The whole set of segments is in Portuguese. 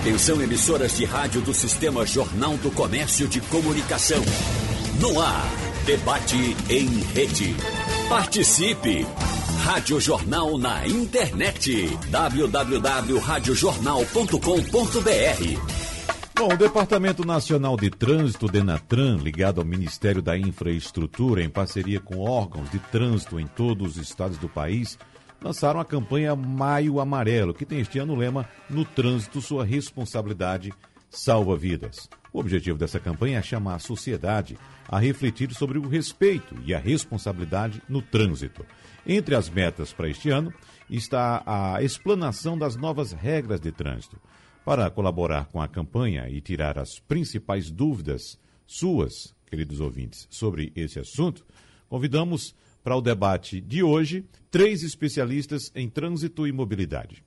Atenção emissoras de rádio do Sistema Jornal do Comércio de Comunicação. No ar, debate em rede. Participe! Rádio Jornal na internet. www.radiojornal.com.br Bom, o Departamento Nacional de Trânsito, Denatran, ligado ao Ministério da Infraestrutura, em parceria com órgãos de trânsito em todos os estados do país, lançaram a campanha Maio Amarelo, que tem este ano o lema No Trânsito, Sua Responsabilidade Salva Vidas. O objetivo dessa campanha é chamar a sociedade a refletir sobre o respeito e a responsabilidade no trânsito. Entre as metas para este ano está a explanação das novas regras de trânsito. Para colaborar com a campanha e tirar as principais dúvidas suas, queridos ouvintes, sobre esse assunto, convidamos para o debate de hoje três especialistas em trânsito e mobilidade.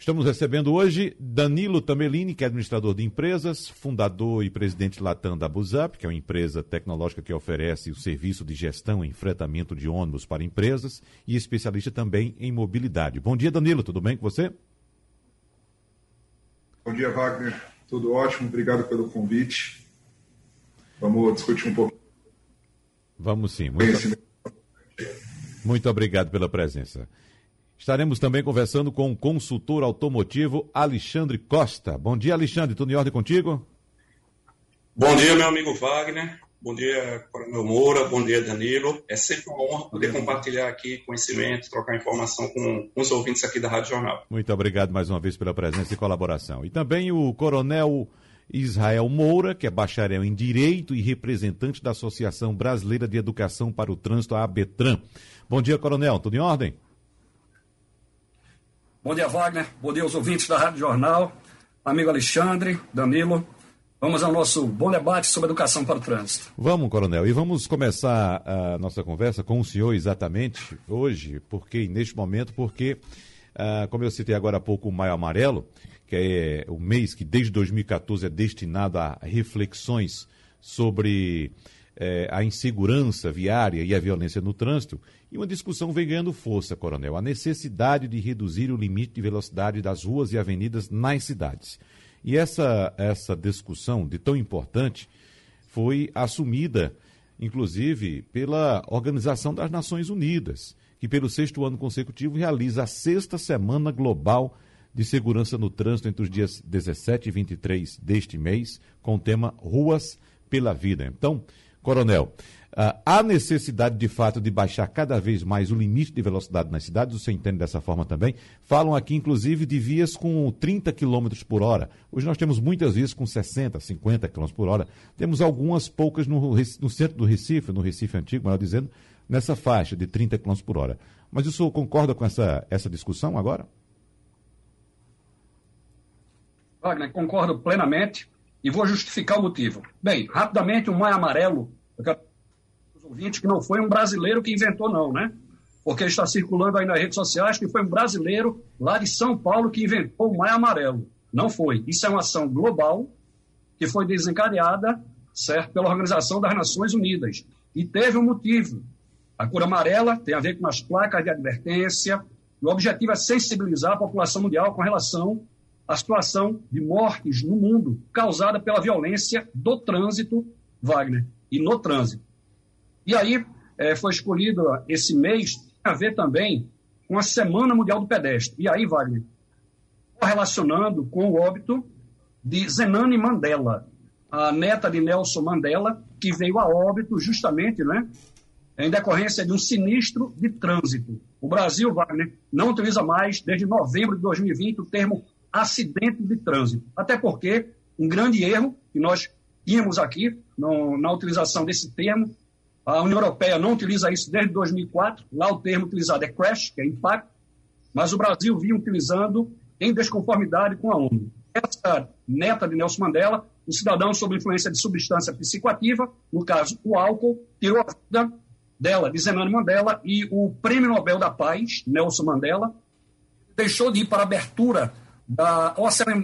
Estamos recebendo hoje Danilo Tamelini, que é administrador de empresas, fundador e presidente Latam da Buzap, que é uma empresa tecnológica que oferece o serviço de gestão e enfrentamento de ônibus para empresas e especialista também em mobilidade. Bom dia, Danilo, tudo bem com você? Bom dia, Wagner. Tudo ótimo, obrigado pelo convite. Vamos discutir um pouco. Vamos sim. Muito, muito obrigado pela presença. Estaremos também conversando com o consultor automotivo Alexandre Costa. Bom dia, Alexandre. Tudo em ordem contigo? Bom dia, meu amigo Wagner. Bom dia, Coronel Moura. Bom dia, Danilo. É sempre uma honra poder compartilhar aqui conhecimento, trocar informação com, os ouvintes aqui da Rádio Jornal. Muito obrigado mais uma vez pela presença e colaboração. E também o Coronel Israel Moura, que é bacharel em Direito e representante da Associação Brasileira de Educação para o Trânsito, a ABETRAN. Bom dia, Coronel. Tudo em ordem? Bom dia, Wagner. Bom dia aos ouvintes da Rádio Jornal. Amigo Alexandre, Danilo. Vamos ao nosso bom debate sobre educação para o trânsito. Vamos, Coronel, e vamos começar a nossa conversa com o senhor exatamente hoje, porque neste momento, porque, ah, como eu citei agora há pouco o Maio Amarelo, que é o mês que desde 2014 é destinado a reflexões sobre eh, a insegurança viária e a violência no trânsito, e uma discussão vem ganhando força, Coronel, a necessidade de reduzir o limite de velocidade das ruas e avenidas nas cidades. E essa, essa discussão de tão importante foi assumida, inclusive, pela Organização das Nações Unidas, que pelo sexto ano consecutivo realiza a sexta Semana Global de Segurança no Trânsito entre os dias 17 e 23 deste mês, com o tema Ruas pela Vida. Então, Coronel, Uh, há necessidade, de fato, de baixar cada vez mais o limite de velocidade nas cidades, você entende dessa forma também. Falam aqui, inclusive, de vias com 30 km por hora. Hoje nós temos muitas vias com 60, 50 km por hora. Temos algumas poucas no, no centro do Recife, no Recife Antigo, melhor dizendo, nessa faixa de 30 km por hora. Mas o senhor concorda com essa, essa discussão agora? Wagner, concordo plenamente e vou justificar o motivo. Bem, rapidamente, o Maio Amarelo, eu quero ouvinte que não foi um brasileiro que inventou, não, né? Porque está circulando aí nas redes sociais que foi um brasileiro lá de São Paulo que inventou o Maio Amarelo. Não foi. Isso é uma ação global que foi desencadeada, certo, pela Organização das Nações Unidas. E teve um motivo. A cor amarela tem a ver com as placas de advertência. O objetivo é sensibilizar a população mundial com relação à situação de mortes no mundo causada pela violência do trânsito, Wagner, e no trânsito. E aí é, foi escolhido esse mês, a ver também com a Semana Mundial do Pedestre. E aí, Wagner, relacionando com o óbito de Zenane Mandela, a neta de Nelson Mandela, que veio a óbito justamente né, em decorrência de um sinistro de trânsito. O Brasil, Wagner, não utiliza mais, desde novembro de 2020, o termo acidente de trânsito. Até porque um grande erro que nós tínhamos aqui no, na utilização desse termo a União Europeia não utiliza isso desde 2004. Lá o termo utilizado é crash, que é impacto, mas o Brasil vinha utilizando em desconformidade com a ONU. Essa neta de Nelson Mandela, um cidadão sob influência de substância psicoativa, no caso o álcool, tirou a vida dela, de Zenane Mandela, e o Prêmio Nobel da Paz, Nelson Mandela, deixou de ir para a abertura da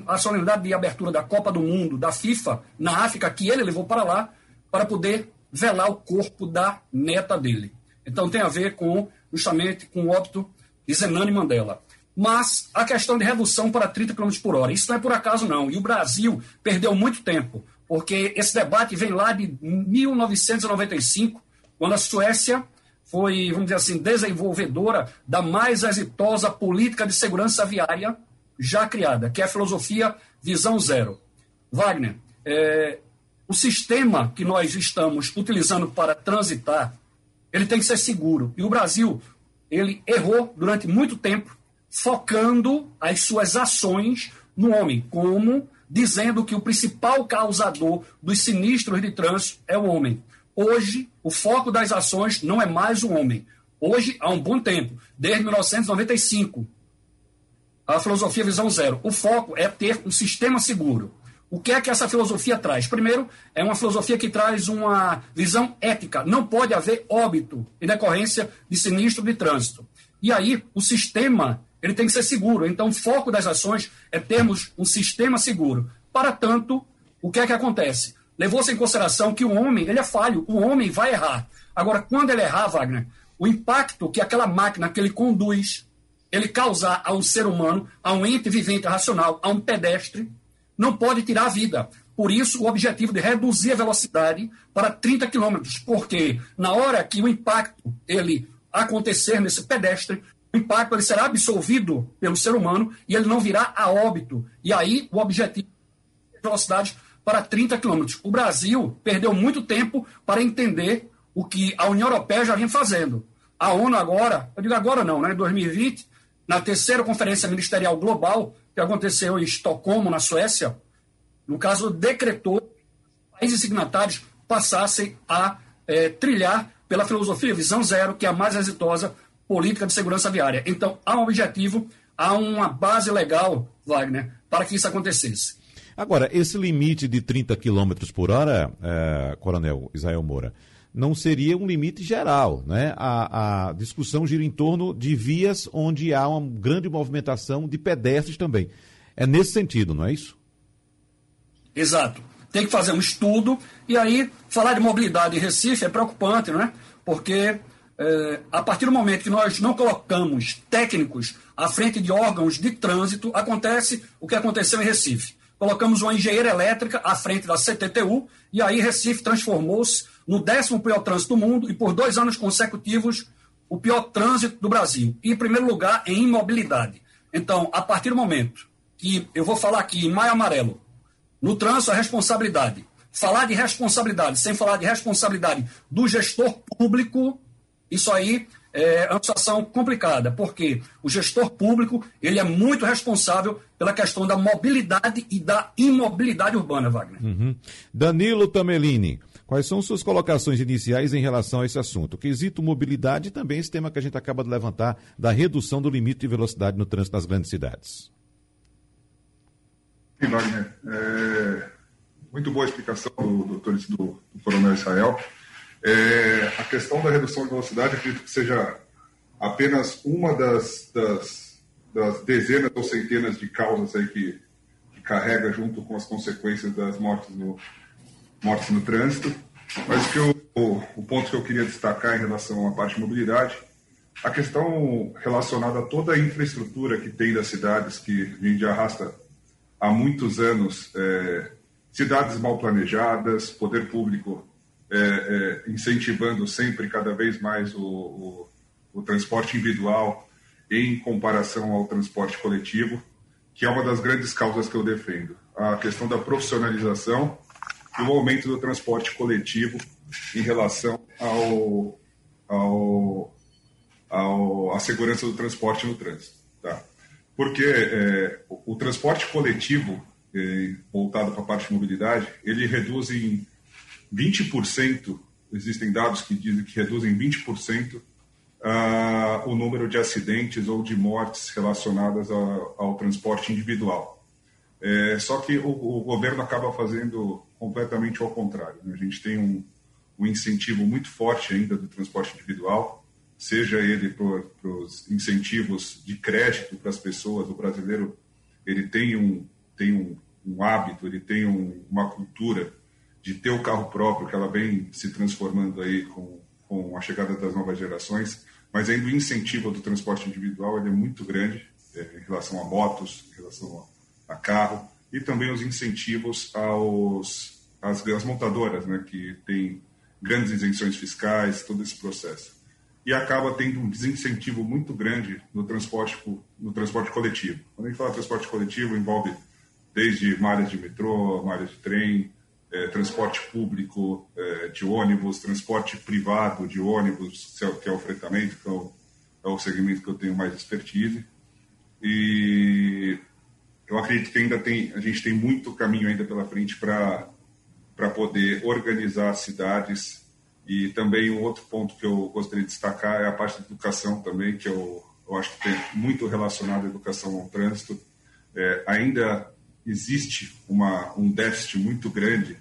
a solenidade de abertura da Copa do Mundo da FIFA na África, que ele levou para lá, para poder velar o corpo da neta dele. Então tem a ver com justamente com o óbito de Zenane Mandela. mas a questão de redução para 30 km por hora. Isso não é por acaso, não. E o Brasil perdeu muito tempo, porque esse debate vem lá de 1995, quando a Suécia foi, vamos dizer assim, desenvolvedora da mais exitosa política de segurança viária já criada, que é a filosofia Visão Zero. Wagner, é, o sistema que nós estamos utilizando para transitar, ele tem que ser seguro. E o Brasil, ele errou durante muito tempo focando as suas ações no homem, como dizendo que o principal causador dos sinistros de trânsito é o homem. Hoje, o foco das ações não é mais o homem. Hoje, há um bom tempo, desde 1995, a filosofia Visão Zero, o foco é ter um sistema seguro. O que é que essa filosofia traz? Primeiro, é uma filosofia que traz uma visão ética. Não pode haver óbito em decorrência de sinistro de trânsito. E aí, o sistema ele tem que ser seguro. Então, o foco das ações é termos um sistema seguro. Para tanto, o que é que acontece? Levou-se em consideração que o homem ele é falho, o homem vai errar. Agora, quando ele errar, Wagner, o impacto que aquela máquina que ele conduz, ele causar a um ser humano, a um ente vivente racional, a um pedestre, não pode tirar a vida. Por isso, o objetivo de reduzir a velocidade para 30 km, porque na hora que o impacto ele acontecer nesse pedestre, o impacto ele será absorvido pelo ser humano e ele não virá a óbito. E aí o objetivo é velocidade para 30 km. O Brasil perdeu muito tempo para entender o que a União Europeia já vinha fazendo. A ONU agora, eu digo agora não, né, em 2020, na terceira conferência ministerial global, que aconteceu em Estocolmo, na Suécia, no caso, decretou que os países signatários passassem a é, trilhar pela filosofia Visão Zero, que é a mais exitosa política de segurança viária. Então, há um objetivo, há uma base legal, Wagner, para que isso acontecesse. Agora, esse limite de 30 km por hora, é, Coronel Israel Moura, não seria um limite geral, né? A, a, discussão gira em torno de vias onde há uma grande movimentação de pedestres também. É nesse sentido, não é isso? Exato. Tem que fazer um estudo e aí falar de mobilidade em Recife é preocupante, não é? Porque é, a partir do momento que nós não colocamos técnicos à frente de órgãos de trânsito, acontece o que aconteceu em Recife. Colocamos uma engenheira elétrica à frente da CTTU e aí Recife transformou-se no décimo pior trânsito do mundo e por dois anos consecutivos o pior trânsito do Brasil. E em primeiro lugar em imobilidade. Então, a partir do momento que eu vou falar aqui em maio amarelo, no trânsito a responsabilidade. Falar de responsabilidade sem falar de responsabilidade do gestor público isso aí é uma situação complicada, porque o gestor público ele é muito responsável pela questão da mobilidade e da imobilidade urbana, Wagner. Uhum. Danilo Tamelini, quais são suas colocações iniciais em relação a esse assunto? O quesito mobilidade e também esse tema que a gente acaba de levantar da redução do limite de velocidade no trânsito nas grandes cidades. Sim, Wagner. É, muito boa a explicação do doutor do, do coronel Israel. É, a questão da redução de velocidade, acredito que seja apenas uma das, das, das dezenas ou centenas de causas aí que, que, carrega junto com as consequências das mortes no, mortes no trânsito. Mas que eu, o, o ponto que eu queria destacar em relação à parte de mobilidade, a questão relacionada a toda a infraestrutura que tem das cidades, que a gente arrasta há muitos anos, é, cidades mal planejadas, poder público é, é, incentivando sempre cada vez mais o, o, o, transporte individual em comparação ao transporte coletivo, que é uma das grandes causas que eu defendo. A questão da profissionalização e o aumento do transporte coletivo em relação ao, ao, ao à segurança do transporte no trânsito. Tá? Porque é, o, o, transporte coletivo, é, voltado para a parte de mobilidade, ele reduz em 20%, existem dados que dizem que reduzem 20% uh, o número de acidentes ou de mortes relacionadas ao, ao transporte individual. É, só que o, o, governo acaba fazendo completamente ao contrário. Né? A gente tem um, um, incentivo muito forte ainda do transporte individual, seja ele por, os incentivos de crédito para as pessoas. O brasileiro ele tem um, tem um, um hábito, ele tem um, uma cultura de ter o carro próprio, que ela vem se transformando aí com, com a chegada das novas gerações, mas ainda o incentivo do transporte individual é muito grande. é, em relação a motos, em relação a, a carro, e também os incentivos aos, às, às montadoras, né, que têm grandes isenções fiscais, todo esse processo. E acaba tendo um desincentivo muito grande no transporte, no transporte coletivo. Quando a gente fala transporte coletivo, envolve desde malhas de metrô, malhas de trem, é, transporte público é, de ônibus, transporte privado de ônibus, é que é o fretamento, que é o, é o segmento que eu tenho mais expertise. E eu acredito que ainda tem, a gente tem muito caminho ainda pela frente para para poder organizar as cidades e também um outro ponto que eu gostaria de destacar é a parte da educação também, que eu, eu acho que tem muito relacionado à educação ao trânsito. É, ainda existe uma, um déficit muito grande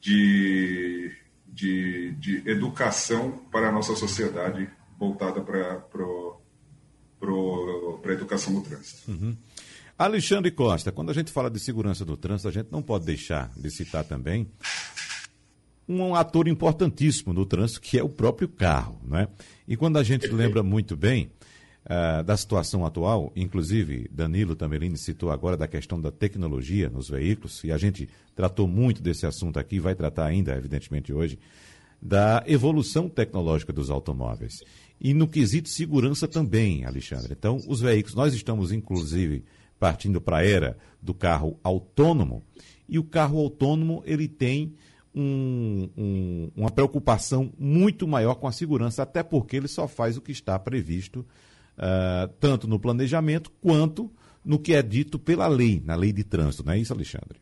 de, de, de educação para a nossa sociedade voltada para a educação no trânsito. Uhum. Alexandre Costa, quando a gente fala de segurança do trânsito, a gente não pode deixar de citar também um ator importantíssimo no trânsito, que é o próprio carro. Né? E quando a gente lembra muito bem uh, da situação atual, inclusive Danilo Tamelini citou agora da questão da tecnologia nos veículos, e a gente tratou muito desse assunto aqui, vai tratar ainda, evidentemente, hoje, da evolução tecnológica dos automóveis. E no quesito segurança também, Alexandre. Então, os veículos, nós estamos, inclusive, partindo para a era do carro autônomo, e o carro autônomo ele tem um, um, uma preocupação muito maior com a segurança, até porque ele só faz o que está previsto uh, tanto no planejamento quanto no que é dito pela lei, na lei de trânsito, não é isso, Alexandre?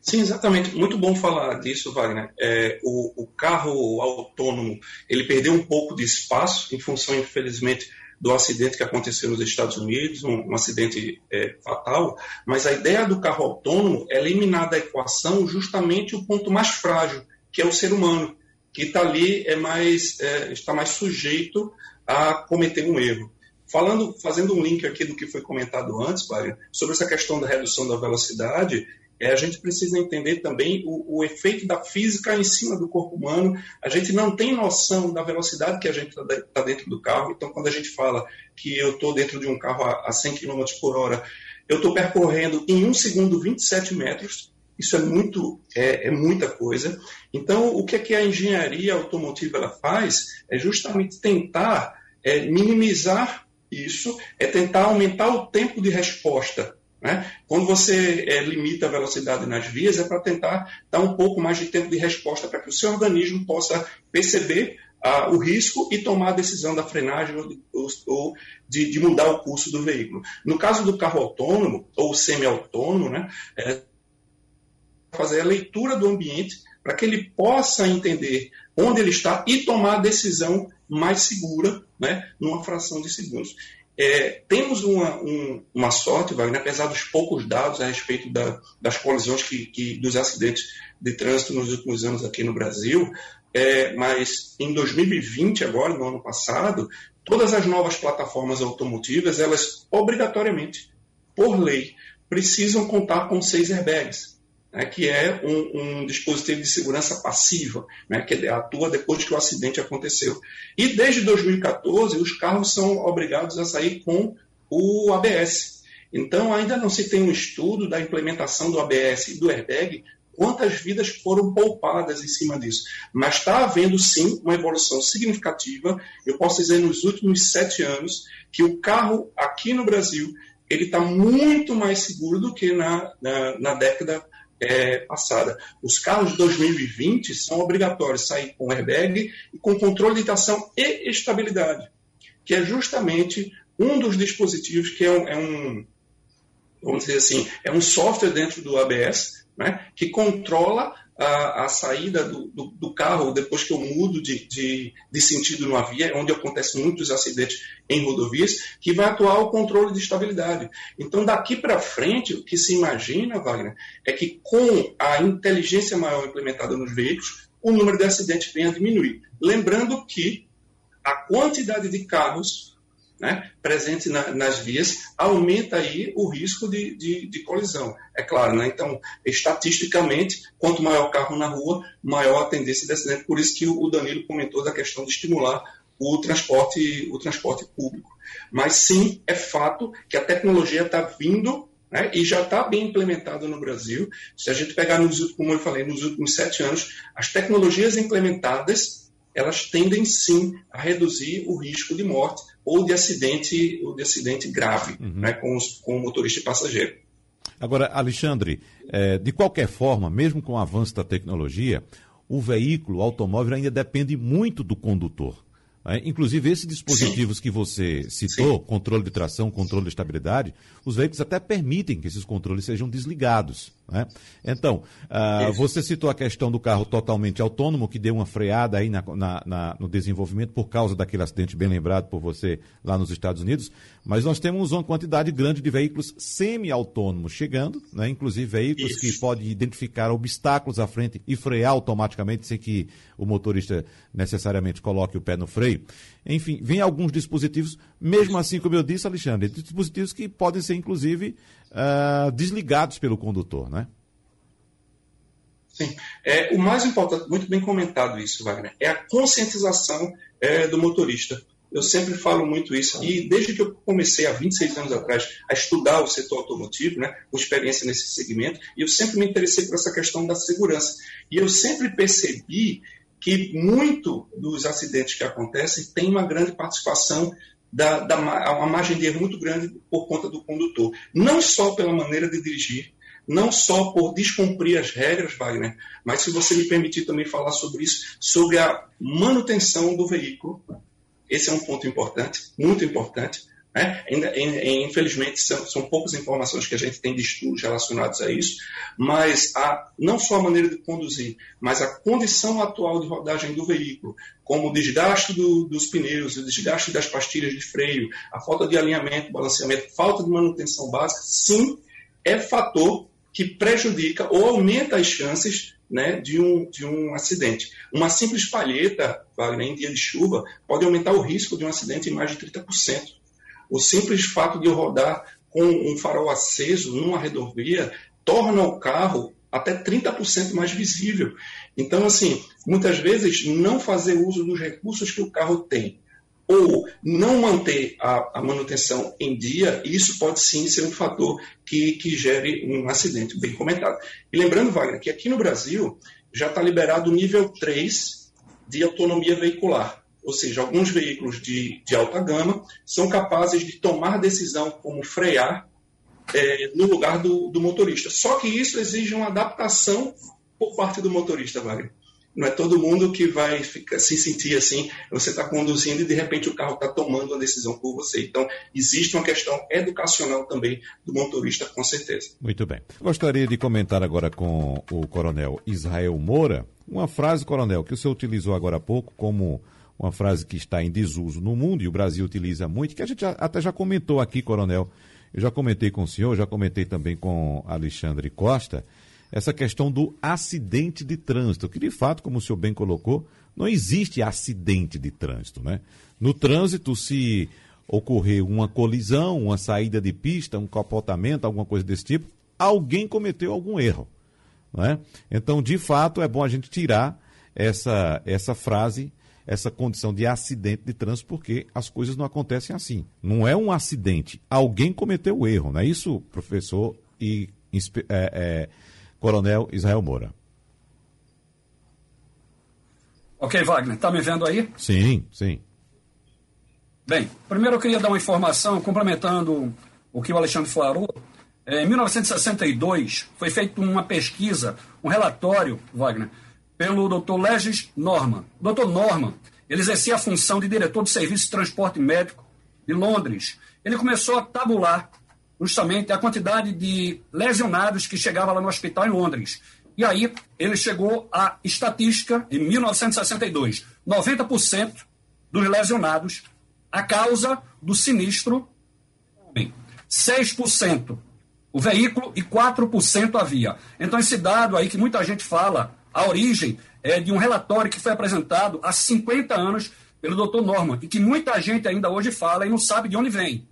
Sim, exatamente. Muito bom falar disso, Wagner. É, o, o, carro autônomo ele perdeu um pouco de espaço em função, infelizmente, do acidente que aconteceu nos Estados Unidos, um, um acidente é, fatal, mas a ideia do carro autônomo é eliminar da equação justamente o ponto mais frágil, que é o ser humano, que está ali é mais, é, está mais sujeito a cometer um erro. Falando, fazendo um link aqui do que foi comentado antes, Mário, sobre essa questão da redução da velocidade, é, a gente precisa entender também o, o, efeito da física em cima do corpo humano. A gente não tem noção da velocidade que a gente está tá dentro do carro. Então, quando a gente fala que eu estou dentro de um carro a, a 100 km por hora, eu estou percorrendo em um segundo 27 metros. Isso é muito é, é, muita coisa. Então, o que, é que a engenharia automotiva ela faz é justamente tentar é, minimizar isso, é tentar aumentar o tempo de resposta né? Quando você é, limita a velocidade nas vias, é para tentar dar um pouco mais de tempo de resposta para que o seu organismo possa perceber ah, o risco e tomar a decisão da frenagem ou, ou de, de, mudar o curso do veículo. No caso do carro autônomo ou semi-autônomo, né, é fazer a leitura do ambiente para que ele possa entender onde ele está e tomar a decisão mais segura, né, numa fração de segundos. É, temos uma, um, uma sorte, Wagner, apesar dos poucos dados a respeito da, das colisões que, que, dos acidentes de trânsito nos últimos anos aqui no Brasil, é, mas em 2020, agora, no ano passado, todas as novas plataformas automotivas, elas obrigatoriamente, por lei, precisam contar com seis airbags né, que é um, um, dispositivo de segurança passiva, né, que atua depois que o acidente aconteceu. E desde 2014, os carros são obrigados a sair com o ABS. Então, ainda não se tem um estudo da implementação do ABS e do airbag, quantas vidas foram poupadas em cima disso. Mas está havendo, sim, uma evolução significativa. Eu posso dizer, nos últimos sete anos, que o carro aqui no Brasil ele está muito mais seguro do que na, na, na década é, passada. Os carros de 2020 são obrigatórios sair com airbag e com controle de tração e estabilidade, que é justamente um dos dispositivos que é um, é um vamos dizer assim, é um software dentro do ABS, né, que controla a, a saída do, do, do, carro depois que eu mudo de, de, de, sentido numa via, onde acontecem muitos acidentes em rodovias, que vai atuar o controle de estabilidade. Então, daqui para frente, o que se imagina, Wagner, é que com a inteligência maior implementada nos veículos, o número de acidentes venha a diminuir. Lembrando que a quantidade de carros né, presente na, nas vias, aumenta aí o risco de, de, de colisão. É claro, né? Então, estatisticamente, quanto maior o carro na rua, maior a tendência de acidente. Por isso que o Danilo comentou da questão de estimular o transporte, o transporte público. Mas sim, é fato que a tecnologia está vindo né, e já está bem implementada no Brasil. Se a gente pegar, nos, como eu falei, nos últimos sete anos, as tecnologias implementadas elas tendem sim a reduzir o risco de morte ou de acidente, ou de acidente grave uhum. né, com, os, com o motorista e passageiro. Agora, Alexandre, é, de qualquer forma, mesmo com o avanço da tecnologia, o veículo, o automóvel ainda depende muito do condutor. É, inclusive, esses dispositivos Sim. que você citou, Sim. controle de tração, controle de estabilidade, os veículos até permitem que esses controles sejam desligados. Né? Então, uh, você citou a questão do carro totalmente autônomo, que deu uma freada aí na, na, na, no desenvolvimento por causa daquele acidente bem lembrado por você lá nos Estados Unidos, mas nós temos uma quantidade grande de veículos semi-autônomos chegando, né? inclusive veículos Isso. que podem identificar obstáculos à frente e frear automaticamente sem que o motorista necessariamente coloque o pé no freio. Enfim, vem alguns dispositivos, mesmo assim, como eu disse, Alexandre, dispositivos que podem ser, inclusive, uh, desligados pelo condutor, né? Sim. É, o mais importante, muito bem comentado isso, Wagner, é a conscientização é, do motorista. Eu sempre falo muito isso, e desde que eu comecei há 26 anos atrás a estudar o setor automotivo, né, com experiência nesse segmento, eu sempre me interessei por essa questão da segurança. E eu sempre percebi que muito dos acidentes que acontecem tem uma grande participação da, da, uma margem de erro muito grande por conta do condutor. Não só pela maneira de dirigir, não só por descumprir as regras, Wagner, mas se você me permitir também falar sobre isso, sobre a manutenção do veículo. Esse é um ponto importante, muito importante. Né? Infelizmente, são, são, poucas informações que a gente tem de estudos relacionados a isso, mas a, não só a maneira de conduzir, mas a condição atual de rodagem do veículo, como o desgaste do, dos pneus, o desgaste das pastilhas de freio, a falta de alinhamento, balanceamento, falta de manutenção básica, sim, é fator que prejudica ou aumenta as chances né, de, um, de um acidente. Uma simples palheta, Wagner, em dia de chuva, pode aumentar o risco de um acidente em mais de 30%. O simples fato de eu rodar com um farol aceso numa rodovia torna o carro até 30% mais visível. Então, assim, muitas vezes não fazer uso dos recursos que o carro tem ou não manter a, a, manutenção em dia, isso pode sim ser um fator que, que gere um acidente, bem comentado. E lembrando, Wagner, que aqui no Brasil já está liberado o nível 3 de autonomia veicular ou seja, alguns veículos de, de alta gama são capazes de tomar decisão como frear é, no lugar do, do, motorista. Só que isso exige uma adaptação por parte do motorista, Wagner. Não é todo mundo que vai ficar, se sentir assim, você está conduzindo e de repente o carro está tomando uma decisão por você. Então, existe uma questão educacional também do motorista, com certeza. Muito bem. Gostaria de comentar agora com o coronel Israel Moura uma frase, coronel, que o senhor utilizou agora há pouco como uma frase que está em desuso no mundo e o Brasil utiliza muito, que a gente já, até já comentou aqui, coronel. Eu já comentei com o senhor, já comentei também com Alexandre Costa, essa questão do acidente de trânsito, que de fato, como o senhor bem colocou, não existe acidente de trânsito, né? No trânsito, se ocorrer uma colisão, uma saída de pista, um capotamento, alguma coisa desse tipo, alguém cometeu algum erro. Né? Então, de fato, é bom a gente tirar essa, essa frase essa condição de acidente de trânsito, porque as coisas não acontecem assim. Não é um acidente. Alguém cometeu o erro, não é isso, professor e é, é, coronel Israel Moura? Ok, Wagner, está me vendo aí? Sim, sim. Bem, primeiro eu queria dar uma informação, complementando o que o Alexandre falou. Em 1962, foi feita uma pesquisa, um relatório, Wagner, pelo Dr. Legis Norman. Dr. Norman, ele exercia a função de diretor do Serviço de Transporte Médico de Londres. Ele começou a tabular justamente a quantidade de lesionados que chegava lá no hospital em Londres. E aí ele chegou à estatística em 1962, 90% dos lesionados a causa do sinistro homem. 6% o veículo e 4% a via. Então esse dado aí que muita gente fala a origem é de um relatório que foi apresentado há 50 anos pelo Dr. Norman e que muita gente ainda hoje fala e não sabe de onde vem.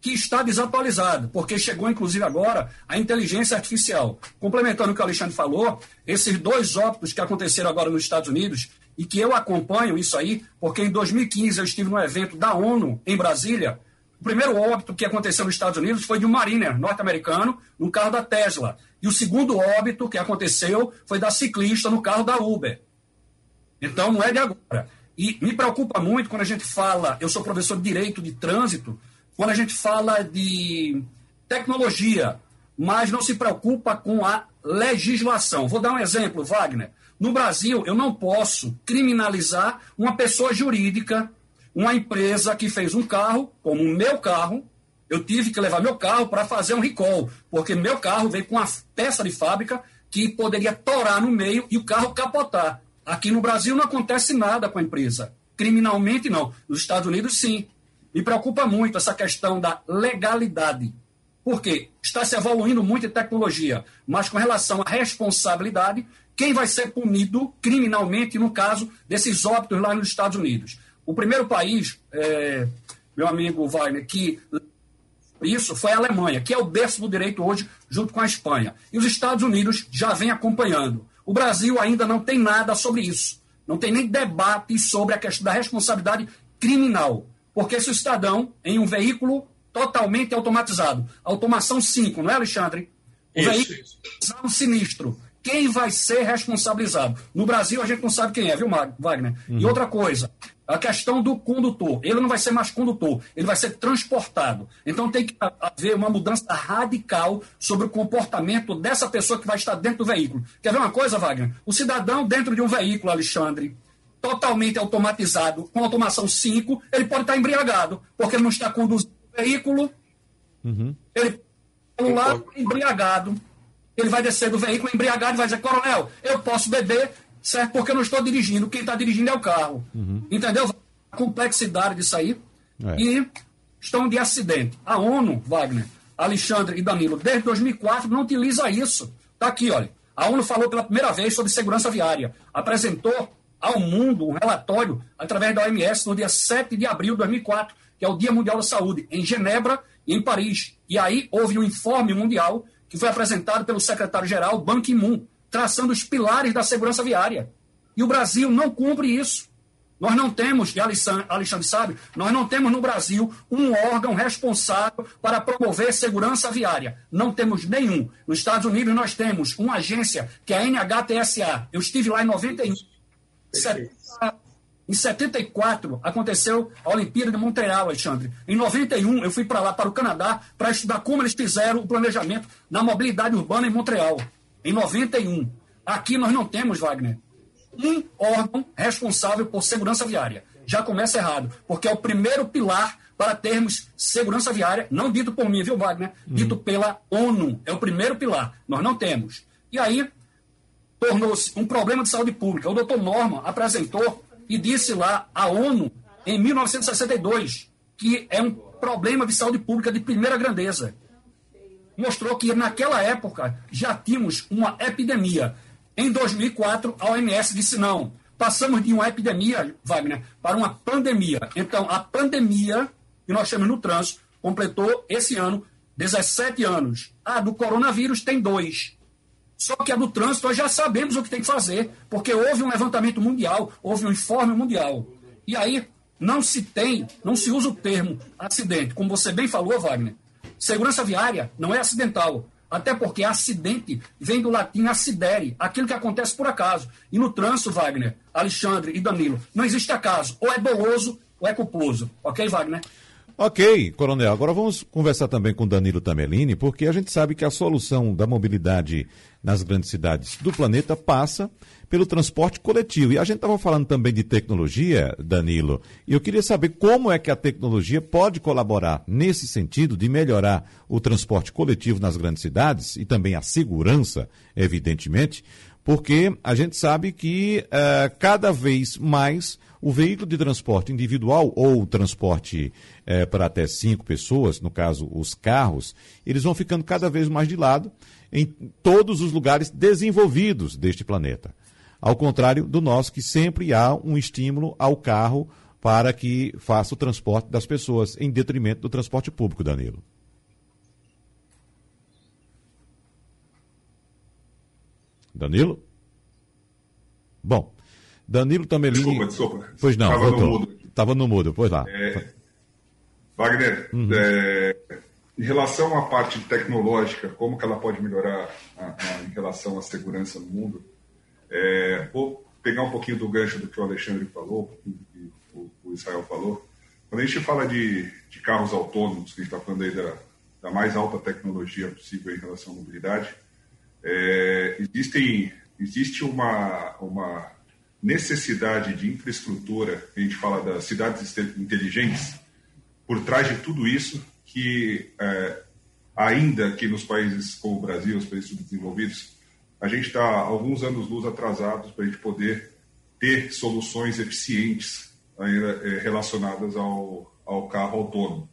Que está desatualizado, porque chegou inclusive agora a inteligência artificial. Complementando o que o Alexandre falou, esses dois óbitos que aconteceram agora nos Estados Unidos, e que eu acompanho isso aí, porque em 2015 eu estive no evento da ONU em Brasília. O primeiro óbito que aconteceu nos Estados Unidos foi de um mariner norte-americano no carro da Tesla. E o segundo óbito que aconteceu foi da ciclista no carro da Uber. Então não é de agora. E me preocupa muito quando a gente fala, eu sou professor de direito de trânsito, quando a gente fala de tecnologia, mas não se preocupa com a legislação. Vou dar um exemplo, Wagner. No Brasil, eu não posso criminalizar uma pessoa jurídica, uma empresa que fez um carro, como o meu carro. Eu tive que levar meu carro para fazer um recall, porque meu carro veio com uma peça de fábrica que poderia torar no meio e o carro capotar. Aqui no Brasil não acontece nada com a empresa. Criminalmente, não. Nos Estados Unidos, sim. Me preocupa muito essa questão da legalidade. Por quê? Está se evoluindo muito em tecnologia, mas com relação à responsabilidade, quem vai ser punido criminalmente no caso desses óbitos lá nos Estados Unidos? O primeiro país, é, meu amigo Wagner, que isso foi a Alemanha, que é o berço do direito hoje, junto com a Espanha. E os Estados Unidos já vem acompanhando. O Brasil ainda não tem nada sobre isso. Não tem nem debate sobre a questão da responsabilidade criminal. Porque se o cidadão, em um veículo totalmente automatizado. Automação 5, não é, Alexandre? O isso, veículo isso. um sinistro. Quem vai ser responsabilizado? No Brasil, a gente não sabe quem é, viu, Wagner? Uhum. E outra coisa, a questão do condutor. Ele não vai ser mais condutor, ele vai ser transportado. Então tem que haver uma mudança radical sobre o comportamento dessa pessoa que vai estar dentro do veículo. Quer ver uma coisa, Wagner? O cidadão dentro de um veículo, Alexandre, totalmente automatizado, com automação 5, ele pode estar embriagado, porque ele não está conduzindo veículo, uhum. ele celular embriagado. Ele vai descer do veículo embriagado e vai dizer, coronel, eu posso beber, certo? Porque eu não estou dirigindo. Quem está dirigindo é o carro. Uhum. Entendeu? A complexidade disso aí. É. E estão de acidente. A ONU, Wagner, Alexandre e Danilo, desde 2004 não utiliza isso. Está aqui, olha. A ONU falou pela primeira vez sobre segurança viária. Apresentou ao mundo um relatório através da OMS no dia 7 de abril de 2004 que é o Dia Mundial da Saúde, em Genebra e em Paris. E aí houve um informe mundial que foi apresentado pelo secretário-geral Ban Ki-moon, traçando os pilares da segurança viária. E o Brasil não cumpre isso. Nós não temos, e Alexandre sabe, nós não temos no Brasil um órgão responsável para promover segurança viária. Não temos nenhum. Nos Estados Unidos nós temos uma agência que é a NHTSA. Eu estive lá em 91. 70, em 74, aconteceu a Olimpíada de Montreal, Alexandre. Em 91, eu fui para lá, para o Canadá, para estudar como eles fizeram o planejamento na mobilidade urbana em Montreal. Em 91. Aqui nós não temos, Wagner, um órgão responsável por segurança viária. Já começa errado, porque é o primeiro pilar para termos segurança viária, não dito por mim, viu, Wagner? Dito hum. pela ONU. É o primeiro pilar. Nós não temos. E aí, tornou-se um problema de saúde pública. O doutor Norman apresentou e disse lá à ONU, em 1962, que é um problema de saúde pública de primeira grandeza. Mostrou que naquela época já tínhamos uma epidemia. Em 2004, a OMS disse não. Passamos de uma epidemia, Wagner, para uma pandemia. Então, a pandemia que nós chamamos no trânsito completou esse ano 17 anos. A do coronavírus tem dois. Só que a do trânsito nós já sabemos o que tem que fazer, porque houve um levantamento mundial, houve um informe mundial. E aí não se tem, não se usa o termo acidente. Como você bem falou, Wagner, segurança viária não é acidental. Até porque acidente vem do latim acidere, aquilo que acontece por acaso. E no trânsito, Wagner, Alexandre e Danilo, não existe acaso. Ou é doloso ou é culposo. Ok, Wagner? Ok, Coronel. Agora vamos conversar também com Danilo Tamelini, porque a gente sabe que a solução da mobilidade nas grandes cidades do planeta passa pelo transporte coletivo. E a gente estava falando também de tecnologia, Danilo, e eu queria saber como é que a tecnologia pode colaborar nesse sentido de melhorar o transporte coletivo nas grandes cidades e também a segurança, evidentemente, porque a gente sabe que uh, cada vez mais o veículo de transporte individual ou transporte é, para até cinco pessoas, no caso os carros, eles vão ficando cada vez mais de lado em todos os lugares desenvolvidos deste planeta. Ao contrário do nosso, que sempre há um estímulo ao carro para que faça o transporte das pessoas, em detrimento do transporte público, Danilo. Danilo? Bom, Danilo Tamelini. Desculpa, desculpa. Pois não, Estava voltou. no mudo. Estava no mudo, pois lá. É, Wagner, Uhum. é, em relação à parte tecnológica, como que ela pode melhorar a- a- em relação à segurança no mundo, é, vou pegar um pouquinho do gancho do que o Alexandre falou, do que o, o Israel falou. Quando a gente fala de, de carros autônomos, que a gente está falando aí da, da mais alta tecnologia possível em relação à mobilidade, é, existem, existe uma, uma necessidade de infraestrutura, a gente fala das cidades inteligentes, por trás de tudo isso, que é, ainda que nos países como o Brasil, os países subdesenvolvidos, a gente está alguns anos luz atrasados para a gente poder ter soluções eficientes ainda é, relacionadas ao, ao carro autônomo.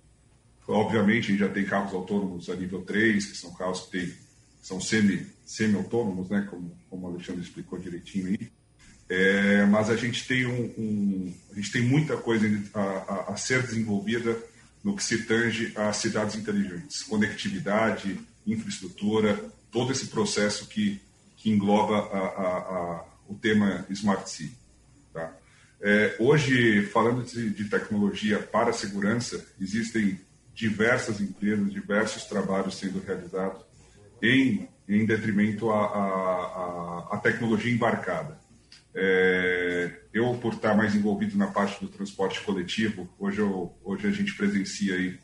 Obviamente, a gente já tem carros autônomos a nível 3, que são carros que, tem, são semi, semi-autônomos, né, como, como o Alexandre explicou direitinho aí. É, mas a gente tem um, um- a gente tem muita coisa a, a- a ser desenvolvida no que se tange às cidades inteligentes, conectividade, infraestrutura, todo esse processo que, que engloba a- o tema Smart City. Tá? É, hoje, falando de, de tecnologia para segurança, existem diversas empresas, diversos trabalhos sendo realizados em, em detrimento à tecnologia embarcada. É, eu, por estar mais envolvido na parte do transporte coletivo, hoje, eu, hoje a gente presencia aí,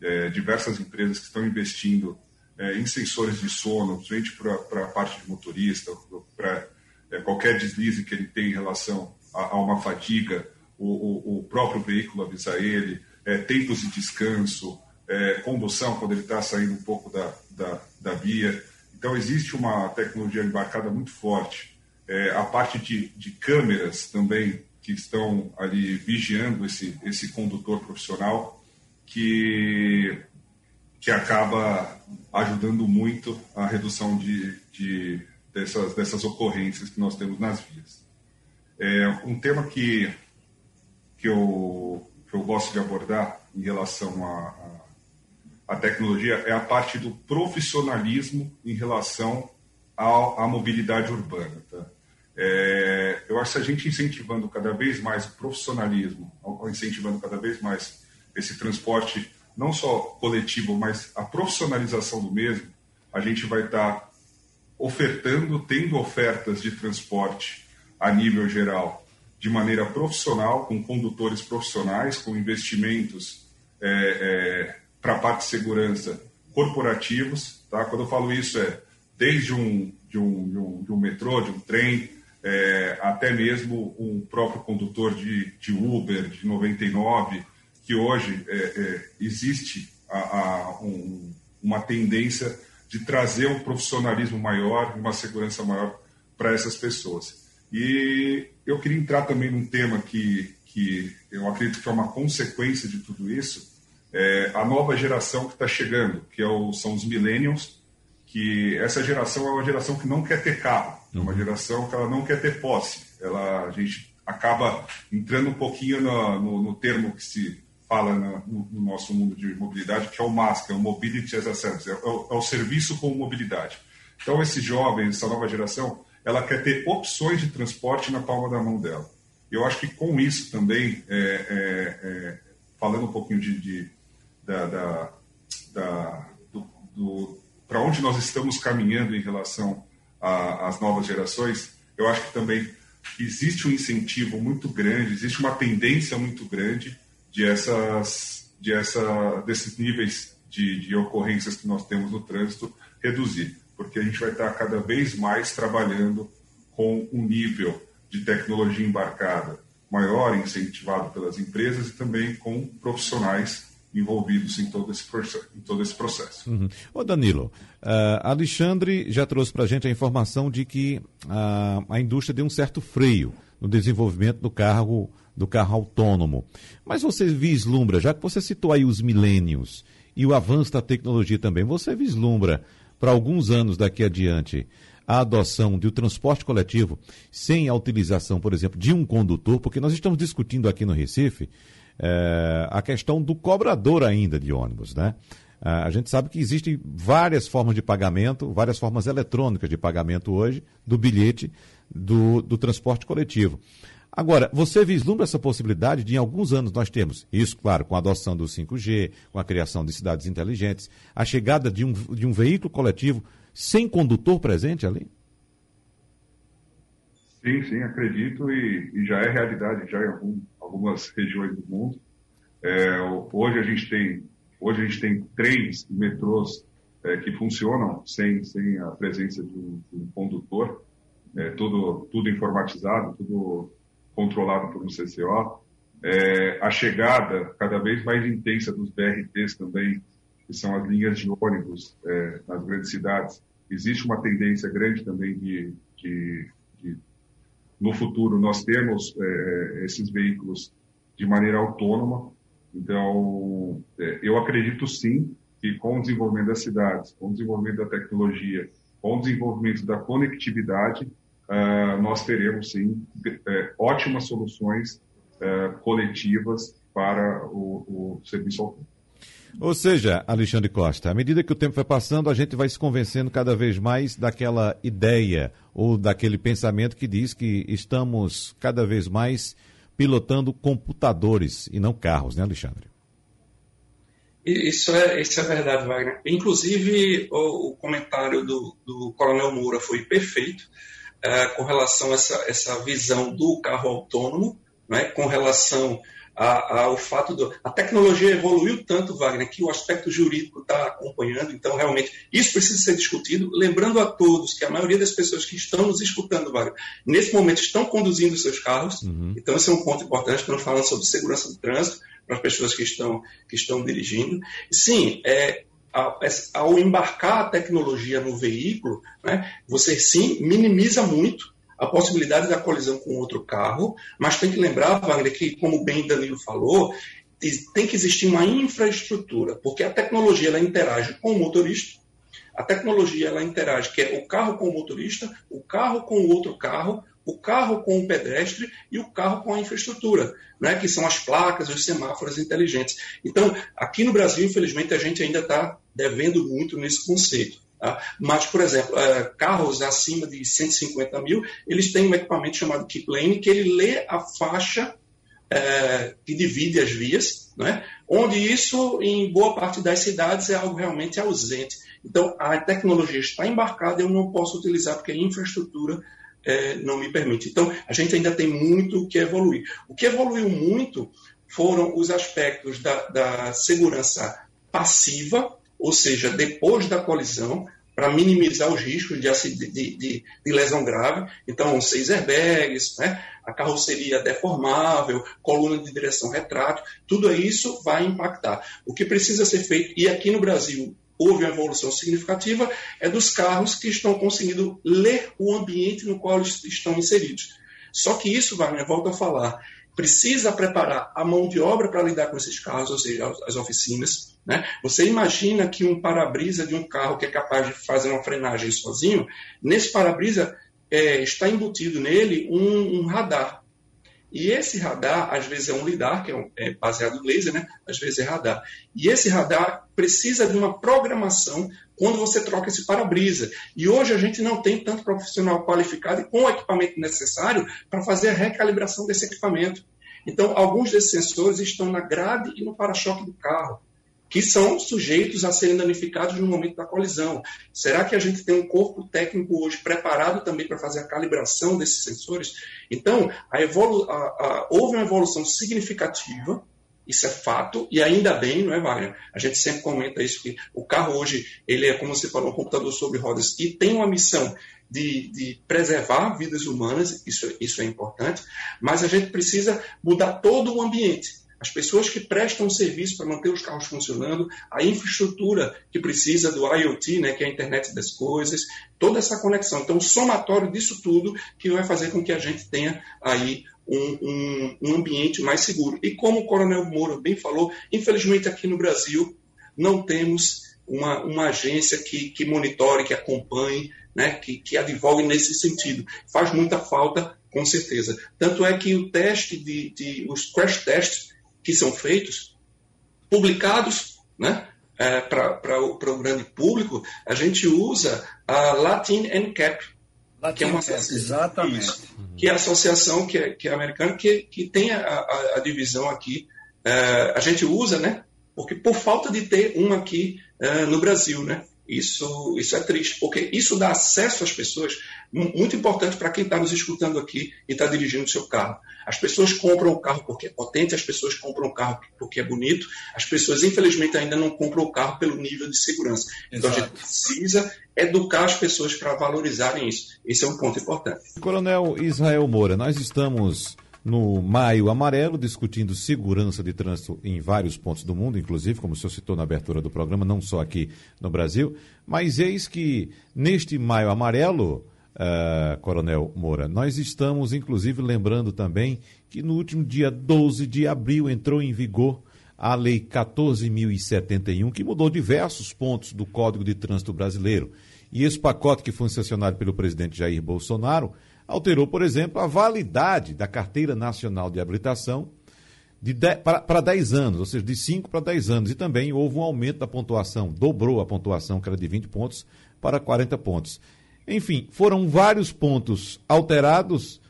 é, diversas empresas que estão investindo é, em sensores de sono, principalmente para a parte de motorista, para é, qualquer deslize que ele tem em relação a, a uma fadiga, o, o, o próprio veículo avisar ele, é, tempos de descanso, é, condução quando ele está saindo um pouco da, da, da via. Então, existe uma tecnologia embarcada muito forte. É, a parte de, de câmeras também, que estão ali vigiando esse, esse condutor profissional, que, que acaba ajudando muito a redução de, de, dessas, dessas ocorrências que nós temos nas vias. É, um tema que, que, eu, que eu gosto de abordar em relação à tecnologia é a parte do profissionalismo em relação à, à mobilidade urbana. Tá? É, eu acho que a gente incentivando cada vez mais o profissionalismo, incentivando cada vez mais esse transporte, não só coletivo, mas a profissionalização do mesmo, a gente vai estar ofertando, tendo ofertas de transporte a nível geral, de maneira profissional, com condutores profissionais, com investimentos é, é, para a parte de segurança corporativos. Tá? Quando eu falo isso, é desde um, de, um, de, um, de um metrô, de um trem, é, até mesmo um próprio condutor de, de Uber, de 99, que hoje existe a, a, um, uma tendência de trazer um profissionalismo maior, uma segurança maior para essas pessoas. E eu queria entrar também num tema que, que eu acredito que é uma consequência de tudo isso, é a nova geração que está chegando, que é o, são os millennials, que essa geração é uma geração que não quer ter carro, é uma geração que ela não quer ter posse. Ela, a gente acaba entrando um pouquinho no, no, no termo que se fala no, no, nosso mundo de mobilidade, que é o MAS, que é o Mobility as a Service, é o, é o serviço com mobilidade. Então, esses jovens, essa nova geração, ela quer ter opções de transporte na palma da mão dela. Eu acho que com isso também, é, é, é, falando um pouquinho de, de da, da, da do, do para onde nós estamos caminhando em relação às novas gerações, eu acho que também existe um incentivo muito grande, existe uma tendência muito grande de essas, de essa, desses níveis de, de ocorrências que nós temos no trânsito reduzir, porque a gente vai estar cada vez mais trabalhando com um nível de tecnologia embarcada maior, incentivado pelas empresas e também com profissionais envolvidos em todo esse, em todo esse processo. Uhum. Ô Danilo, uh, Alexandre já trouxe para a gente a informação de que uh, a indústria deu um certo freio no desenvolvimento do carro, do carro autônomo. Mas você vislumbra, já que você citou aí os milênios e o avanço da tecnologia também, você vislumbra para alguns anos daqui adiante a adoção do transporte coletivo sem a utilização, por exemplo, de um condutor, porque nós estamos discutindo aqui no Recife é, a questão do cobrador ainda de ônibus, né? Ah, a gente sabe que existem várias formas de pagamento, várias formas eletrônicas de pagamento hoje do bilhete do, do transporte coletivo. Agora, você vislumbra essa possibilidade de, em alguns anos, nós termos, isso, claro, com a adoção do 5G, com a criação de cidades inteligentes, a chegada de um, de um veículo coletivo sem condutor presente ali? Sim, sim, acredito e, e já é realidade já em algum, algumas regiões do mundo. É, hoje a gente tem hoje a gente tem trens metrôs é, que funcionam sem, sem a presença de um, de um condutor, é, tudo, tudo informatizado, tudo controlado por um CCO. É, a chegada cada vez mais intensa dos BRTs também, que são as linhas de ônibus é, nas grandes cidades. Existe uma tendência grande também de, de no futuro nós temos é, esses veículos de maneira autônoma. Então, é, eu acredito sim que com o desenvolvimento das cidades, com o desenvolvimento da tecnologia, com o desenvolvimento da conectividade, uh, nós teremos sim é, ótimas soluções uh, coletivas para o, o serviço autônomo. Ou seja, Alexandre Costa, à medida que o tempo vai passando, a gente vai se convencendo cada vez mais daquela ideia ou daquele pensamento que diz que estamos cada vez mais pilotando computadores e não carros, né, Alexandre? Isso é, isso é verdade, Wagner. Inclusive, o, o comentário do, do Coronel Moura foi perfeito é, com relação a essa, essa visão do carro autônomo, né, com relação a, ao fato do. A tecnologia evoluiu tanto, Wagner, que o aspecto jurídico está acompanhando, então realmente isso precisa ser discutido. Lembrando a todos que a maioria das pessoas que estão nos escutando, Wagner, nesse momento estão conduzindo seus carros, uhum. então esse é um ponto importante, estamos falando sobre segurança do trânsito para as pessoas que estão, que estão dirigindo. Sim, é, ao embarcar a tecnologia no veículo, né, você sim minimiza muito a possibilidade da colisão com outro carro, mas tem que lembrar, Wagner, que, como bem Danilo falou, tem que existir uma infraestrutura, porque a tecnologia ela interage com o motorista, a tecnologia ela interage, que é o carro com o motorista, o carro com o outro carro, o carro com o pedestre e o carro com a infraestrutura, né, que são as placas, os semáforos inteligentes. Então, aqui no Brasil, infelizmente, a gente ainda está devendo muito nesse conceito. Tá? Mas, por exemplo, é, carros acima de 150 mil, eles têm um equipamento chamado Keep Lane, que ele lê a faixa é, que divide as vias, né? onde isso, em boa parte das cidades, é algo realmente ausente. Então, a tecnologia está embarcada, eu não posso utilizar porque a infraestrutura é, não me permite. Então, a gente ainda tem muito que evoluir. O que evoluiu muito foram os aspectos da, da segurança passiva, ou seja, depois da colisão, para minimizar os riscos de, de, de, de, lesão grave. Então, seis airbags, né? a carroceria deformável, coluna de direção retrátil, tudo isso vai impactar. O que precisa ser feito, e aqui no Brasil houve uma evolução significativa, é dos carros que estão conseguindo ler o ambiente no qual estão inseridos. Só que isso, Wagner, volto a falar, precisa preparar a mão de obra para lidar com esses carros, ou seja, as oficinas. Né? Você imagina que um para-brisa de um carro que é capaz de fazer uma frenagem sozinho, nesse para-brisa é, está embutido nele um, um, radar. E esse radar, às vezes é um lidar, que é, um, é baseado em laser, né? às vezes é radar. E esse radar precisa de uma programação quando você troca esse para-brisa. E hoje a gente não tem tanto profissional qualificado e com o equipamento necessário para fazer a recalibração desse equipamento. Então, alguns desses sensores estão na grade e no para-choque do carro, que são sujeitos a serem danificados no momento da colisão. Será que a gente tem um corpo técnico hoje preparado também para fazer a calibração desses sensores? Então, a evolu a, a, houve uma evolução significativa isso é fato, e ainda bem, não é, Wagner? A gente sempre comenta isso, que o carro hoje, ele é, como você falou, um computador sobre rodas, e tem uma missão de, de, preservar vidas humanas, isso, isso é importante, mas a gente precisa mudar todo o ambiente. As pessoas que prestam serviço para manter os carros funcionando, a infraestrutura que precisa do IoT, né, que é a internet das coisas, toda essa conexão. Então, o somatório disso tudo que vai fazer com que a gente tenha aí um, um, um ambiente mais seguro. E como o Coronel Moura bem falou, infelizmente aqui no Brasil não temos uma, uma agência que, que monitore, que acompanhe, né, que, que advogue nesse sentido. Faz muita falta, com certeza. Tanto é que o teste de, de os crash tests que são feitos, publicados, né, é, para o grande público, a gente usa a Latin NCAP, Latin que é uma associação, exatamente. Isso, que é a associação que é, que é americana, que, que tem a, a, a divisão aqui. É, a gente usa, né? Porque por falta de ter uma aqui é, no Brasil, né? Isso, isso é triste, porque isso dá acesso às pessoas, muito importante para quem está nos escutando aqui e está dirigindo o seu carro. As pessoas compram o carro porque é potente, as pessoas compram o carro porque é bonito, as pessoas, infelizmente, ainda não compram o carro pelo nível de segurança. Exato. Então a gente precisa educar as pessoas para valorizarem isso. Esse é um ponto importante. Coronel Israel Moura, nós estamos no Maio Amarelo, discutindo segurança de trânsito em vários pontos do mundo, inclusive, como o senhor citou na abertura do programa, não só aqui no Brasil. Mas eis que neste Maio Amarelo, uh, Coronel Moura, nós estamos, inclusive, lembrando também que no último dia 12 de abril entrou em vigor a Lei 14.071, que mudou diversos pontos do Código de Trânsito Brasileiro. E esse pacote que foi sancionado pelo presidente Jair Bolsonaro alterou, por exemplo, a validade da Carteira Nacional de Habilitação para 10 anos, ou seja, de 5 para 10 anos. E também houve um aumento da pontuação, dobrou a pontuação, que era de 20 pontos, para 40 pontos. Enfim, foram vários pontos alterados,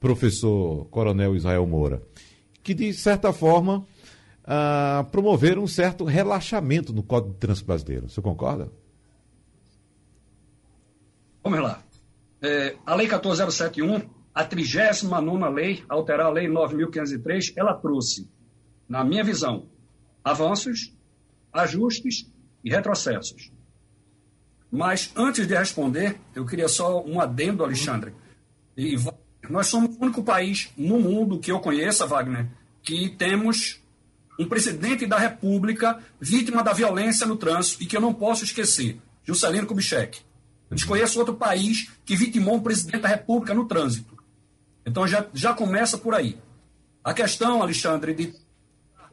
professor Coronel Israel Moura, que de certa forma ah, promoveram um certo relaxamento no Código de Trânsito Brasileiro. Você concorda? Vamos lá. É, a Lei 14071, a 39 lei, alterar a Lei 9.503, ela trouxe, na minha visão, avanços, ajustes e retrocessos. Mas, antes de responder, eu queria só um adendo, Alexandre. E nós somos o único país no mundo que eu conheça, Wagner, que temos um presidente da República vítima da violência no trânsito e que eu não posso esquecer, Juscelino Kubitschek. Eu desconheço outro país que vitimou um presidente da República no trânsito. Então já, já começa por aí. A questão, Alexandre, de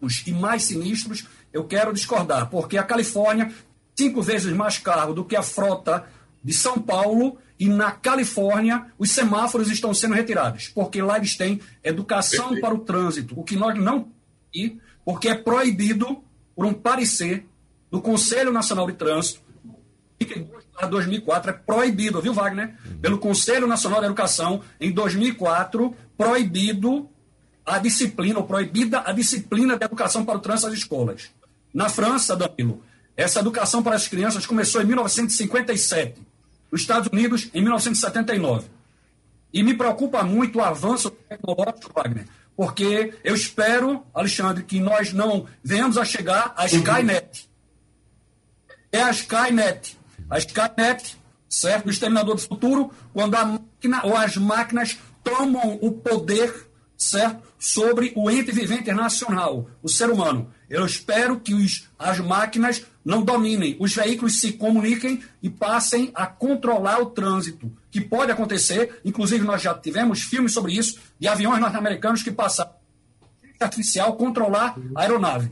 os e mais sinistros, eu quero discordar, porque a Califórnia cinco vezes mais caro do que a frota de São Paulo e na Califórnia os semáforos estão sendo retirados, porque lá eles têm educação Perfeito. para o trânsito, o que nós não e porque é proibido por um parecer do Conselho Nacional de Trânsito 2004 é proibido, viu, Wagner? Uhum. Pelo Conselho Nacional de Educação, em 2004, proibido a disciplina, ou proibida a disciplina de educação para o trânsito às escolas. Na França, Danilo, essa educação para as crianças começou em 1957. Nos Estados Unidos, em 1979. E me preocupa muito o avanço tecnológico, Wagner, porque eu espero, Alexandre, que nós não venhamos a chegar à Skynet. É a Skynet a Skynet, certo? O Exterminador do Futuro, quando a máquina ou as máquinas tomam o poder, certo? Sobre o ente vivente internacional, o ser humano. Eu espero que os, as máquinas não dominem, os veículos se comuniquem e passem a controlar o trânsito, que pode acontecer. Inclusive, nós já tivemos filmes sobre isso, de aviões norte-americanos que passaram artificial controlar a aeronave.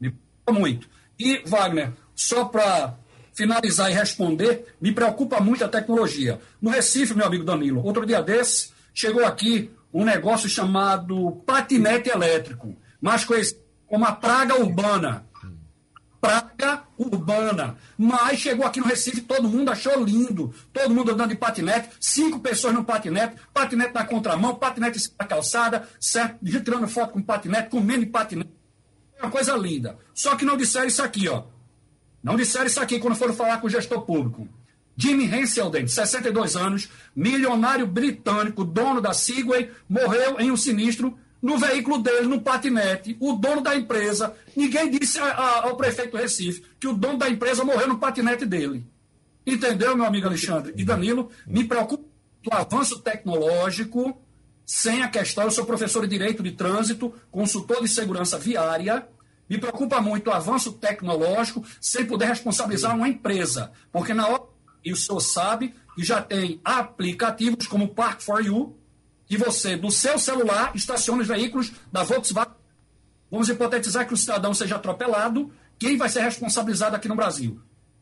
Me muito. E, Wagner, só para finalizar e responder, me preocupa muito a tecnologia. No Recife, meu amigo Danilo, outro dia desse, chegou aqui um negócio chamado patinete elétrico, mais conhecido como a praga urbana. Praga urbana. Mas chegou aqui no Recife, todo mundo achou lindo. Todo mundo andando de patinete, cinco pessoas no patinete, patinete na contramão, patinete na calçada, certo? Tirando foto com patinete, comendo patinete. É uma coisa linda. Só que não disseram isso aqui, ó. Não disseram isso aqui quando foram falar com o gestor público. Jimmy Henselden, de 62 anos, milionário britânico, dono da Segway, morreu em um sinistro no veículo dele, no patinete. O dono da empresa, ninguém disse a, a, ao prefeito Recife que o dono da empresa morreu no patinete dele. Entendeu, meu amigo Alexandre? E Danilo, me preocupa o avanço tecnológico, sem a questão, eu sou professor de Direito de Trânsito, consultor de segurança viária, me preocupa muito o avanço tecnológico sem poder responsabilizar uma empresa. Porque na hora, e o senhor sabe, que já tem aplicativos como Park for You, que você, do seu celular, estaciona os veículos da Volkswagen. Vamos hipotetizar que o cidadão seja atropelado, quem vai ser responsabilizado aqui no Brasil?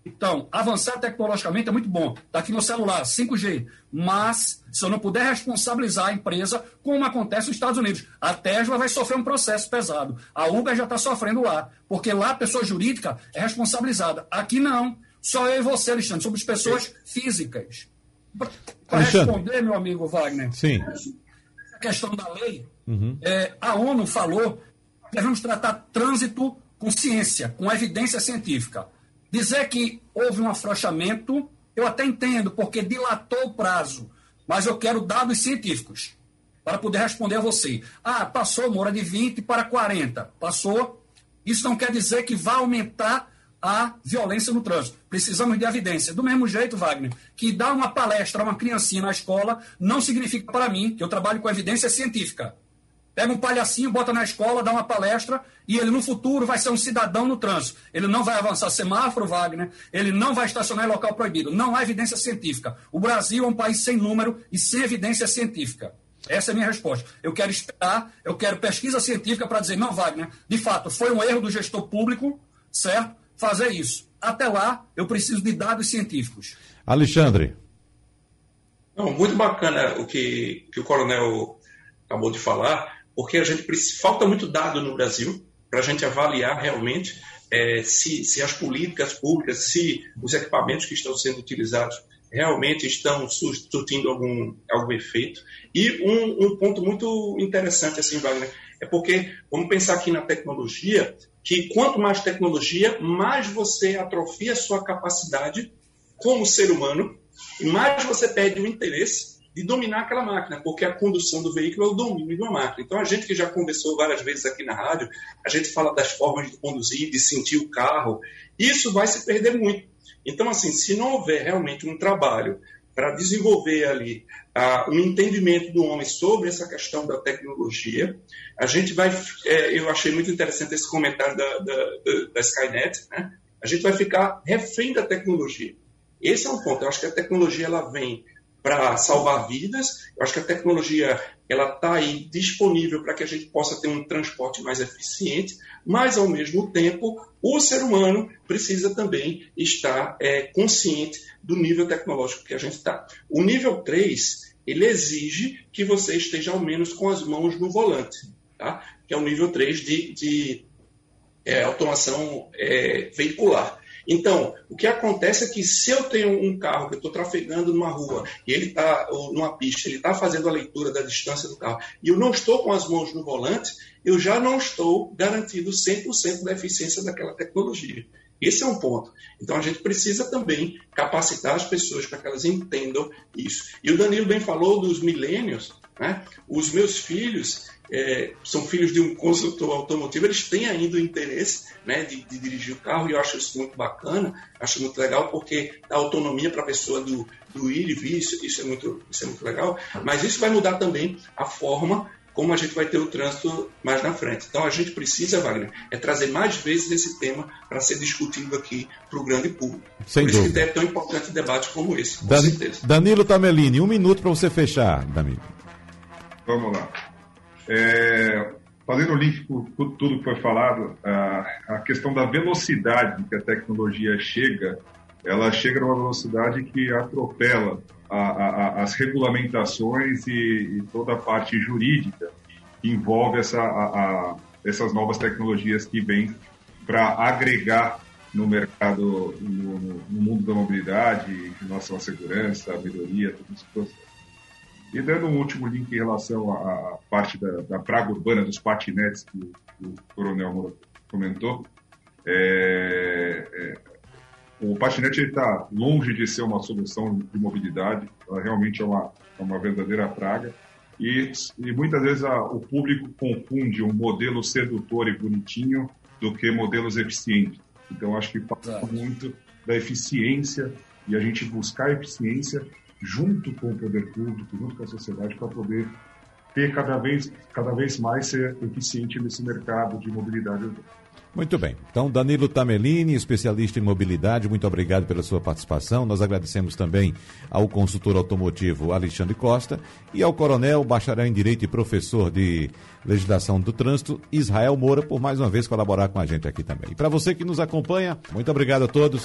Então, avançar tecnologicamente é muito bom. Está aqui no celular, 5G. Mas, se eu não puder responsabilizar a empresa, como acontece nos Estados Unidos, a Tesla vai sofrer um processo pesado. A Uber já está sofrendo lá, porque lá a pessoa jurídica é responsabilizada. Aqui não. Só eu e você, Alexandre, somos pessoas físicas. Para responder, meu amigo Wagner, Sim. a questão da lei, uhum. é, a ONU falou que devemos tratar trânsito com ciência, com evidência científica. Dizer que houve um afrouxamento, eu até entendo, porque dilatou o prazo, mas eu quero dados científicos para poder responder a você. Ah, passou, Moura, de 20 para 40. Passou. Isso não quer dizer que vai aumentar a violência no trânsito. Precisamos de evidência. Do mesmo jeito, Wagner, que dar uma palestra a uma criancinha na escola não significa para mim que eu trabalho com evidência científica. Pega um palhacinho, bota na escola, dá uma palestra e ele no futuro vai ser um cidadão no trânsito. Ele não vai avançar semáforo, Wagner, ele não vai estacionar em local proibido. Não há evidência científica. O Brasil é um país sem número e sem evidência científica. Essa é a minha resposta. Eu quero esperar, eu quero pesquisa científica para dizer, não, Wagner, de fato, foi um erro do gestor público, certo? Fazer isso. Até lá, eu preciso de dados científicos. Alexandre. Não, muito bacana o que, que o coronel acabou de falar porque a gente falta muito dado no Brasil para a gente avaliar realmente é, se, se as políticas públicas, se os equipamentos que estão sendo utilizados realmente estão surtindo algum, algum efeito. E um, um, ponto muito interessante, assim, Wagner, é porque, vamos pensar aqui na tecnologia, que quanto mais tecnologia, mais você atrofia a sua capacidade como ser humano, mais você perde o interesse de dominar aquela máquina, porque a condução do veículo é o domínio de uma máquina. Então, a gente que já conversou várias vezes aqui na rádio, a gente fala das formas de conduzir, de sentir o carro, isso vai se perder muito. Então, assim, se não houver realmente um trabalho para desenvolver ali uh, um entendimento do homem sobre essa questão da tecnologia, a gente vai. É, eu achei muito interessante esse comentário da, da, da Skynet, né? A gente vai ficar refém da tecnologia. Esse é um ponto. Eu acho que a tecnologia ela vem para salvar vidas. Eu acho que a tecnologia ela está aí disponível para que a gente possa ter um transporte mais eficiente, mas ao mesmo tempo o ser humano precisa também estar é, consciente do nível tecnológico que a gente está. O nível 3 ele exige que você esteja ao menos com as mãos no volante, tá? que é o nível 3 de, de é, automação é, veicular. Então, o que acontece é que se eu tenho um carro que eu estou trafegando numa rua e ele está, numa pista, ele está fazendo a leitura da distância do carro e eu não estou com as mãos no volante, eu já não estou garantindo 100% da eficiência daquela tecnologia. Esse é um ponto. Então a gente precisa também capacitar as pessoas para que elas entendam isso. E o Danilo bem falou dos milênios, né? Os meus filhos, é, são filhos de um consultor automotivo, eles têm ainda o interesse né, de, de, dirigir o carro e eu acho isso muito bacana, acho muito legal porque dá autonomia para a pessoa do, do ir e vir, isso, isso, é muito, isso é muito legal, mas isso vai mudar também a forma como a gente vai ter o trânsito mais na frente. Então a gente precisa, Wagner, é trazer mais vezes esse tema para ser discutido aqui para o grande público. Sem Por dúvida. isso que é tão importante debate como esse, com Dan certeza. Danilo Tamelini, um minuto para você fechar, Danilo. Vamos lá. É, fazendo o link com, tudo que foi falado, a, a, questão da velocidade que a tecnologia chega, ela chega numa velocidade que atropela a, a, as regulamentações e, e, toda a parte jurídica que envolve essa, essas novas tecnologias que vêm para agregar no mercado, no, no, mundo da mobilidade, em relação à segurança, à melhoria, esse processo. E dando um último link em relação à, parte da, da, praga urbana dos patinetes que, que o Coronel comentou, é, é, o patinete está longe de ser uma solução de mobilidade, ela realmente é uma, é uma verdadeira praga. E, e muitas vezes a, o público confunde um modelo sedutor e bonitinho do que modelos eficientes. Então, acho que fala muito da eficiência e a gente buscar eficiência junto com o poder público, junto com a sociedade, para poder ter cada vez, cada vez mais ser eficiente nesse mercado de mobilidade urbana. Muito bem. Então, Danilo Tamelini, especialista em mobilidade, muito obrigado pela sua participação. Nós agradecemos também ao consultor automotivo Alexandre Costa e ao coronel, bacharel em Direito e professor de Legislação do Trânsito, Israel Moura, por mais uma vez colaborar com a gente aqui também. E para você que nos acompanha, muito obrigado a todos.